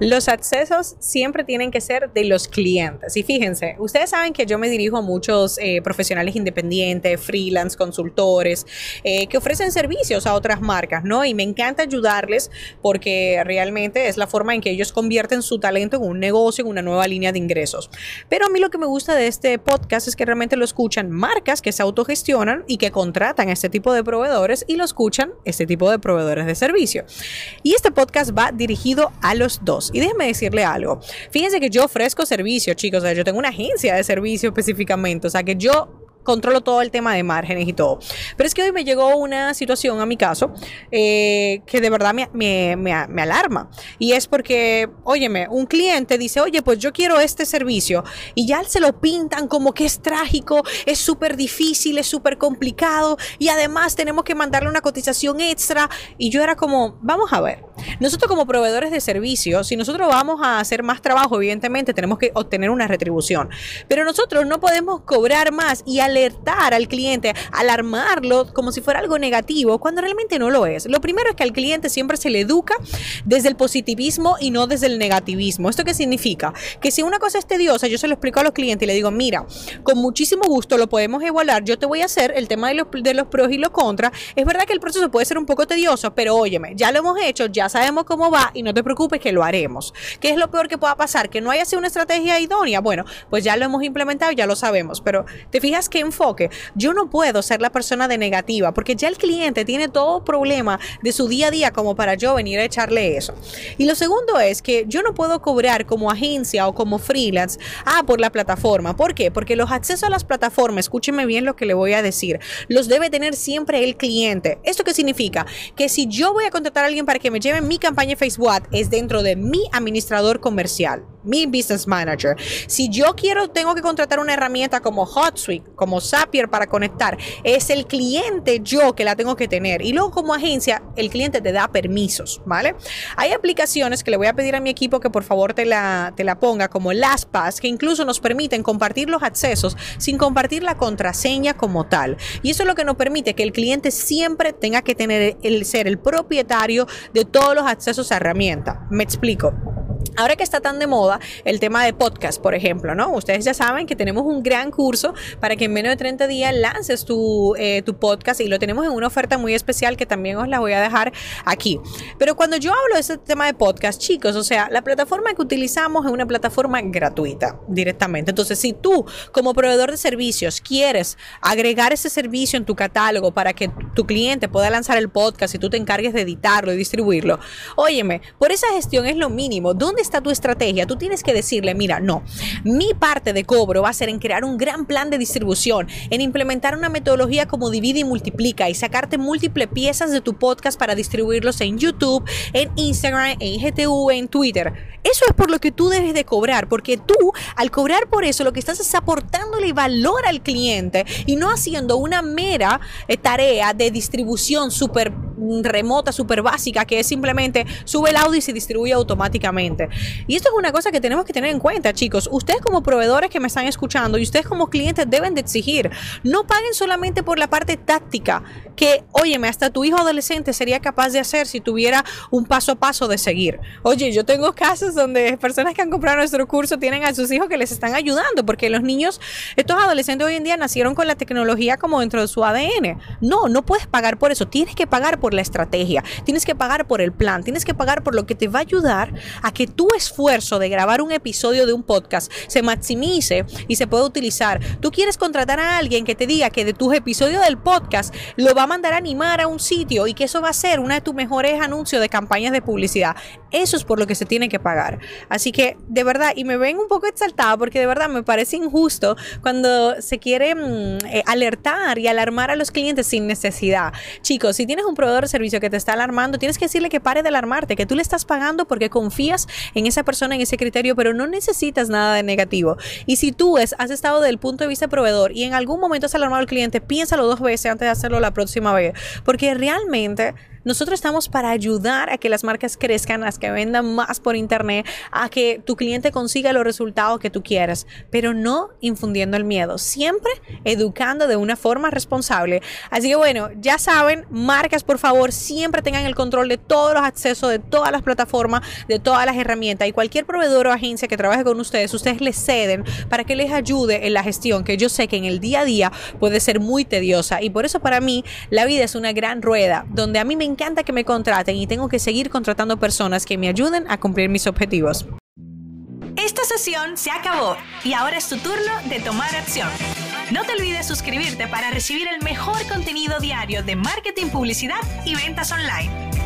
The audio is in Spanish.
Los accesos siempre tienen que ser de los clientes. Y fíjense, ustedes saben que yo me dirijo a muchos eh, profesionales independientes, freelance, consultores, eh, que ofrecen servicios a otras marcas, ¿no? Y me encanta ayudarles porque realmente es la forma en que ellos convierten su talento en un negocio, en una nueva línea de ingresos. Pero a mí lo que me gusta de este podcast es que realmente lo escuchan marcas que se autogestionan y que contratan a este tipo de proveedores y lo escuchan este tipo de proveedores de servicio. Y este podcast va dirigido a los dos. Y déjenme decirle algo. Fíjense que yo ofrezco servicio, chicos. O sea, yo tengo una agencia de servicio específicamente. O sea, que yo controlo todo el tema de márgenes y todo. Pero es que hoy me llegó una situación a mi caso eh, que de verdad me, alarma. Y es porque, óyeme, un cliente dice, oye, pues yo quiero este servicio. Y ya se lo pintan como que es trágico, es súper difícil, es súper complicado. Y además tenemos que mandarle una cotización extra. Y yo era como, vamos a ver. Nosotros como proveedores de servicios, si nosotros vamos a hacer más trabajo, evidentemente tenemos que obtener una retribución. Pero nosotros no podemos cobrar más y alertar al cliente, alarmarlo como si fuera algo negativo, cuando realmente no lo es. Lo primero es que al cliente siempre se le educa desde el positivismo y no desde el negativismo. ¿Esto qué significa? Que si una cosa es tediosa, yo se lo explico a los clientes y le digo, mira, con muchísimo gusto lo podemos evaluar, yo te voy a hacer el tema de los, de los pros y los contras. Es verdad que el proceso puede ser un poco tedioso, pero óyeme, ya lo hemos hecho, ya sabemos cómo va y no te preocupes que lo haremos. ¿Qué es lo peor que pueda pasar? Que no haya sido una estrategia idónea. Bueno, pues ya lo hemos implementado, ya lo sabemos, pero te fijas qué enfoque. Yo no puedo ser la persona de negativa porque ya el cliente tiene todo problema de su día a día como para yo venir a echarle eso. Y lo segundo es que yo no puedo cobrar como agencia o como freelance, ah, por la plataforma. ¿Por qué? Porque los accesos a las plataformas, escúcheme bien lo que le voy a decir, los debe tener siempre el cliente. ¿Esto qué significa? Que si yo voy a contratar a alguien para que me lleve mi campaña Facebook es dentro de mi administrador comercial mi business manager. Si yo quiero, tengo que contratar una herramienta como HotSuite, como Zapier para conectar, es el cliente yo que la tengo que tener. Y luego como agencia, el cliente te da permisos, ¿vale? Hay aplicaciones que le voy a pedir a mi equipo que por favor te la, te la ponga, como LastPass, que incluso nos permiten compartir los accesos sin compartir la contraseña como tal. Y eso es lo que nos permite que el cliente siempre tenga que tener el ser el propietario de todos los accesos a herramienta. Me explico. Ahora que está tan de moda el tema de podcast, por ejemplo, ¿no? Ustedes ya saben que tenemos un gran curso para que en menos de 30 días lances tu, eh, tu podcast y lo tenemos en una oferta muy especial que también os la voy a dejar aquí. Pero cuando yo hablo de ese tema de podcast, chicos, o sea, la plataforma que utilizamos es una plataforma gratuita directamente. Entonces, si tú como proveedor de servicios quieres agregar ese servicio en tu catálogo para que tu cliente pueda lanzar el podcast y tú te encargues de editarlo y distribuirlo, óyeme, por esa gestión es lo mínimo. ¿Dónde está tu estrategia? Tú tienes que decirle, mira, no, mi parte de cobro va a ser en crear un gran plan de distribución, en implementar una metodología como divide y multiplica y sacarte múltiples piezas de tu podcast para distribuirlos en YouTube, en Instagram, en GTU, en Twitter. Eso es por lo que tú debes de cobrar, porque tú al cobrar por eso lo que estás es aportándole valor al cliente y no haciendo una mera eh, tarea de distribución súper remota, súper básica, que es simplemente sube el audio y se distribuye automáticamente. Y esto es una cosa que tenemos que tener en cuenta, chicos. Ustedes como proveedores que me están escuchando y ustedes como clientes deben de exigir, no paguen solamente por la parte táctica, que, óyeme, hasta tu hijo adolescente sería capaz de hacer si tuviera un paso a paso de seguir. Oye, yo tengo casos donde personas que han comprado nuestro curso tienen a sus hijos que les están ayudando, porque los niños, estos adolescentes hoy en día nacieron con la tecnología como dentro de su ADN. No, no puedes pagar por eso, tienes que pagar por la estrategia, tienes que pagar por el plan, tienes que pagar por lo que te va a ayudar a que tu esfuerzo de grabar un episodio de un podcast se maximice y se pueda utilizar. Tú quieres contratar a alguien que te diga que de tus episodios del podcast lo va a mandar a animar a un sitio y que eso va a ser uno de tus mejores anuncios de campañas de publicidad. Eso es por lo que se tiene que pagar. Así que de verdad, y me ven un poco exaltada porque de verdad me parece injusto cuando se quiere mm, eh, alertar y alarmar a los clientes sin necesidad. Chicos, si tienes un proveedor proveedor servicio que te está alarmando, tienes que decirle que pare de alarmarte, que tú le estás pagando porque confías en esa persona, en ese criterio, pero no necesitas nada de negativo. Y si tú has estado del punto de vista proveedor y en algún momento has alarmado al cliente, piénsalo dos veces antes de hacerlo la próxima vez, porque realmente nosotros estamos para ayudar a que las marcas crezcan, a que vendan más por internet, a que tu cliente consiga los resultados que tú quieras, pero no infundiendo el miedo, siempre educando de una forma responsable. Así que bueno, ya saben, marcas por favor siempre tengan el control de todos los accesos de todas las plataformas, de todas las herramientas y cualquier proveedor o agencia que trabaje con ustedes, ustedes les ceden para que les ayude en la gestión, que yo sé que en el día a día puede ser muy tediosa y por eso para mí la vida es una gran rueda donde a mí me encanta que me contraten y tengo que seguir contratando personas que me ayuden a cumplir mis objetivos. Esta sesión se acabó y ahora es tu turno de tomar acción. No te olvides suscribirte para recibir el mejor contenido diario de marketing, publicidad y ventas online.